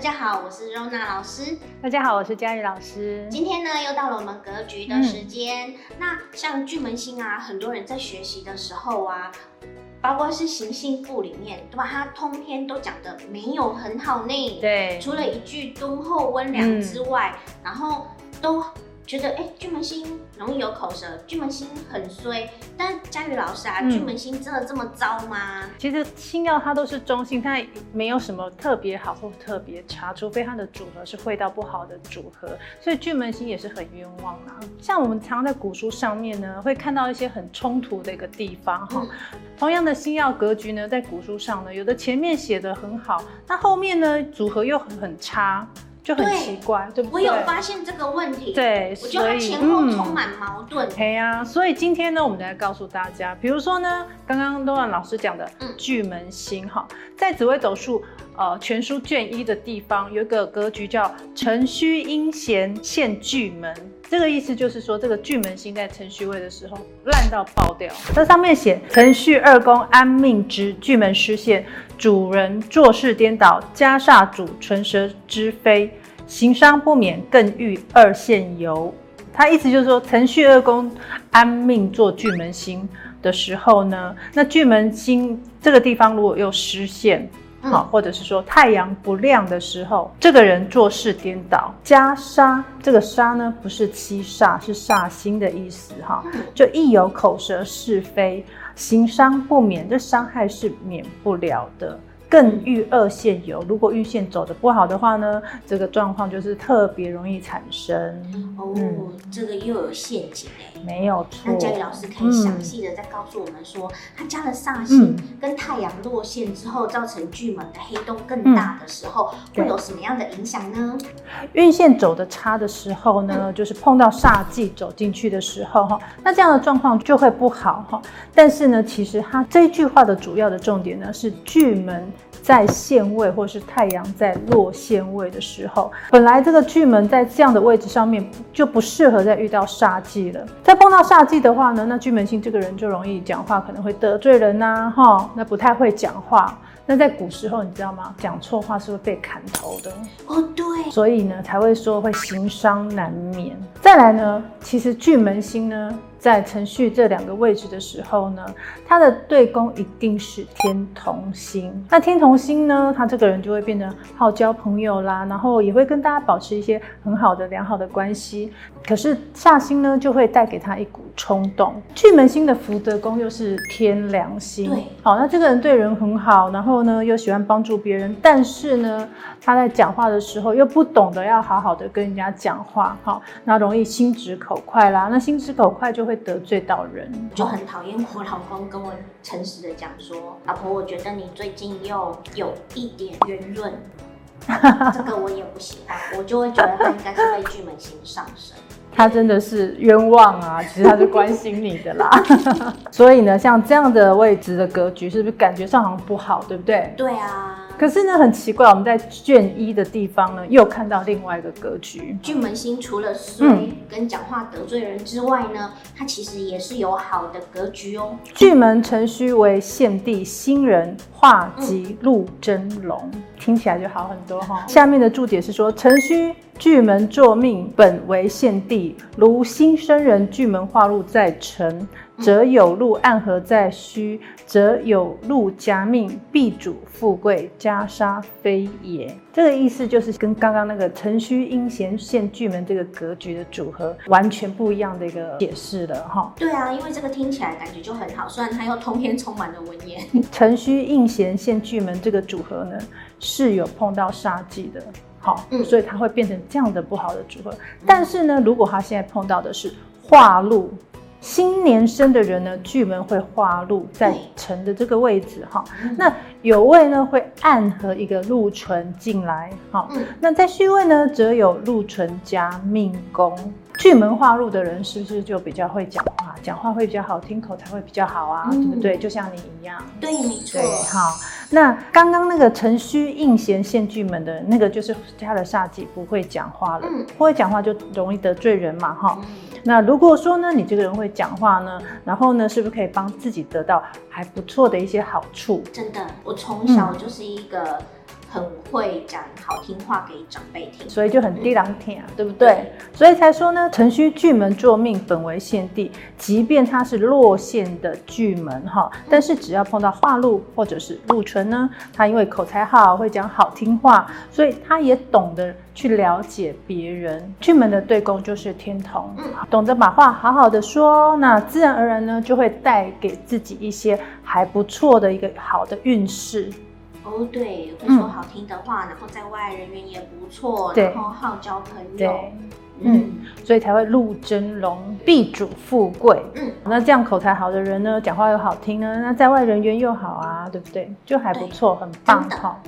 家好，我是 Rona 老师。大家好，我是佳宇老师。今天呢，又到了我们格局的时间。嗯、那像巨门星啊，很多人在学习的时候啊，包括是行星簿里面，对吧？它通篇都讲的没有很好呢。对，除了一句敦厚温良之外，嗯、然后都。觉得哎，巨门星容易有口舌，巨门星很衰。但佳宇老师啊，嗯、巨门星真的这么糟吗？其实星曜它都是中性，它没有什么特别好或特别差，除非它的组合是会到不好的组合。所以巨门星也是很冤枉啊。像我们常在古书上面呢，会看到一些很冲突的一个地方哈。嗯、同样的星曜格局呢，在古书上呢，有的前面写的很好，那后面呢组合又很很差。就很奇怪，对，对不对？我有发现这个问题，对，我觉得它前后充满矛盾。对呀、嗯，所以今天呢，我们来告诉大家，比如说呢，刚刚 Rona 老师讲的巨门星哈，嗯、在紫微斗数呃全书卷一的地方有一个格局叫辰戌阴弦现巨门，这个意思就是说，这个巨门星在辰戌位的时候烂到爆掉。这上面写辰戌二宫安命之巨门失陷。主人做事颠倒，家煞主唇舌之非，行伤不免，更遇二陷游。他意思就是说，辰戌二宫安命做巨门星的时候呢，那巨门星这个地方如果又失陷，好、嗯，或者是说太阳不亮的时候，这个人做事颠倒，加杀这个杀呢不是七煞，是煞星的意思哈，就一有口舌是非。行伤不免，这伤害是免不了的。更遇二线游，如果运线走的不好的话呢，这个状况就是特别容易产生。哦，嗯、这个又有陷阱哎，没有错。那佳宇老师可以详细的再告诉我们说，他加了煞星跟太阳落线之后，造成巨门的黑洞更大的时候，嗯、会有什么样的影响呢？运线走的差的时候呢，嗯、就是碰到煞忌走进去的时候哈，那这样的状况就会不好哈。但是呢，其实他这一句话的主要的重点呢，是巨门。在限位，或是太阳在落限位的时候，本来这个巨门在这样的位置上面就不适合再遇到煞忌了。再碰到煞忌的话呢，那巨门星这个人就容易讲话可能会得罪人呐、啊，哈，那不太会讲话。那在古时候，你知道吗？讲错话是会被砍头的哦。对，所以呢才会说会行伤难免。再来呢，其实巨门星呢。在程序这两个位置的时候呢，他的对宫一定是天同星。那天同星呢，他这个人就会变得好交朋友啦，然后也会跟大家保持一些很好的良好的关系。可是煞星呢，就会带给他一股冲动。巨门星的福德宫又是天良星，对，好，那这个人对人很好，然后呢又喜欢帮助别人，但是呢他在讲话的时候又不懂得要好好的跟人家讲话，好，那容易心直口快啦。那心直口快就会。会得罪到人，就很讨厌我老公跟我诚实的讲说，老婆，我觉得你最近又有一点圆润，这个我也不喜欢，我就会觉得他应该是被巨门星上升，他真的是冤枉啊！其实他是关心你的啦，所以呢，像这样的位置的格局，是不是感觉上好像不好，对不对？对啊。可是呢，很奇怪，我们在卷一的地方呢，又看到另外一个格局。巨门星除了衰跟讲话得罪人之外呢，嗯、它其实也是有好的格局哦。巨门辰戌为献帝新人化吉禄真龙，嗯、听起来就好很多哈。下面的注解是说，辰戌巨门坐命本为现地，如新生人巨门化禄在辰。则有禄暗合在戌，则有禄加命，必主富贵，加杀非也。这个意思就是跟刚刚那个辰戌阴闲现巨门这个格局的组合完全不一样的一个解释了哈。对啊，因为这个听起来感觉就很好，虽然它又通篇充满了文言。辰戌阴闲现巨门这个组合呢，是有碰到杀忌的，好，嗯，所以他会变成这样的不好的组合。但是呢，如果他现在碰到的是化禄。新年生的人呢，巨门会化禄在辰的这个位置哈，对那有位呢会暗合一个禄存进来哈，嗯、那在戌位呢则有禄存加命宫，巨门化禄的人是不是就比较会讲话，讲话会比较好听，口才会比较好啊，嗯、对不对？就像你一样，对，没错。好，那刚刚那个辰戌应弦现巨门的那个就是加了煞忌，不会讲话了，嗯、不会讲话就容易得罪人嘛，哈。嗯那如果说呢，你这个人会讲话呢，然后呢，是不是可以帮自己得到还不错的一些好处？真的，我从小就是一个很会讲好听话给长辈听，所以就很低狼天啊，对不对？所以才说呢，辰戌巨门坐命本为先帝，即便他是落陷的巨门哈，但是只要碰到化禄或者是禄存呢，他因为口才好，会讲好听话，所以他也懂得去了解别人。巨门的对宫就是天同，懂得把话好好的说，那自然而然呢，就会带给自己一些还不错的一个好的运势。哦，对，会说好听的话，嗯、然后在外人缘也不错，然后好交朋友，嗯，嗯，所以才会禄真龙，必主富贵。嗯，那这样口才好的人呢，讲话又好听呢，那在外人缘又好啊，对不对？就还不错，很棒哈。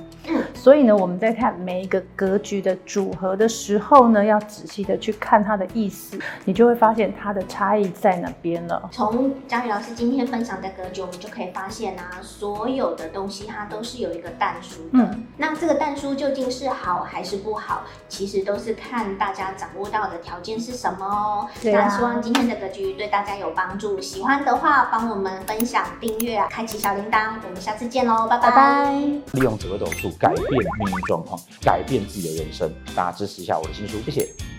所以呢，我们在看每一个格局的组合的时候呢，要仔细的去看它的意思，你就会发现它的差异在哪边了。从佳宇老师今天分享的格局，我们就可以发现啊，所有的东西它都是有一个但书的。嗯，那这个但书究竟是好还是不好，其实都是看大家掌握到的条件是什么哦。对啊。那希望今天的格局对大家有帮助，喜欢的话帮我们分享、订阅啊，开启小铃铛，我们下次见喽，拜拜。拜拜。利用紫微斗数改变命运状况，改变自己的人生。大家支持一下我的新书，谢谢。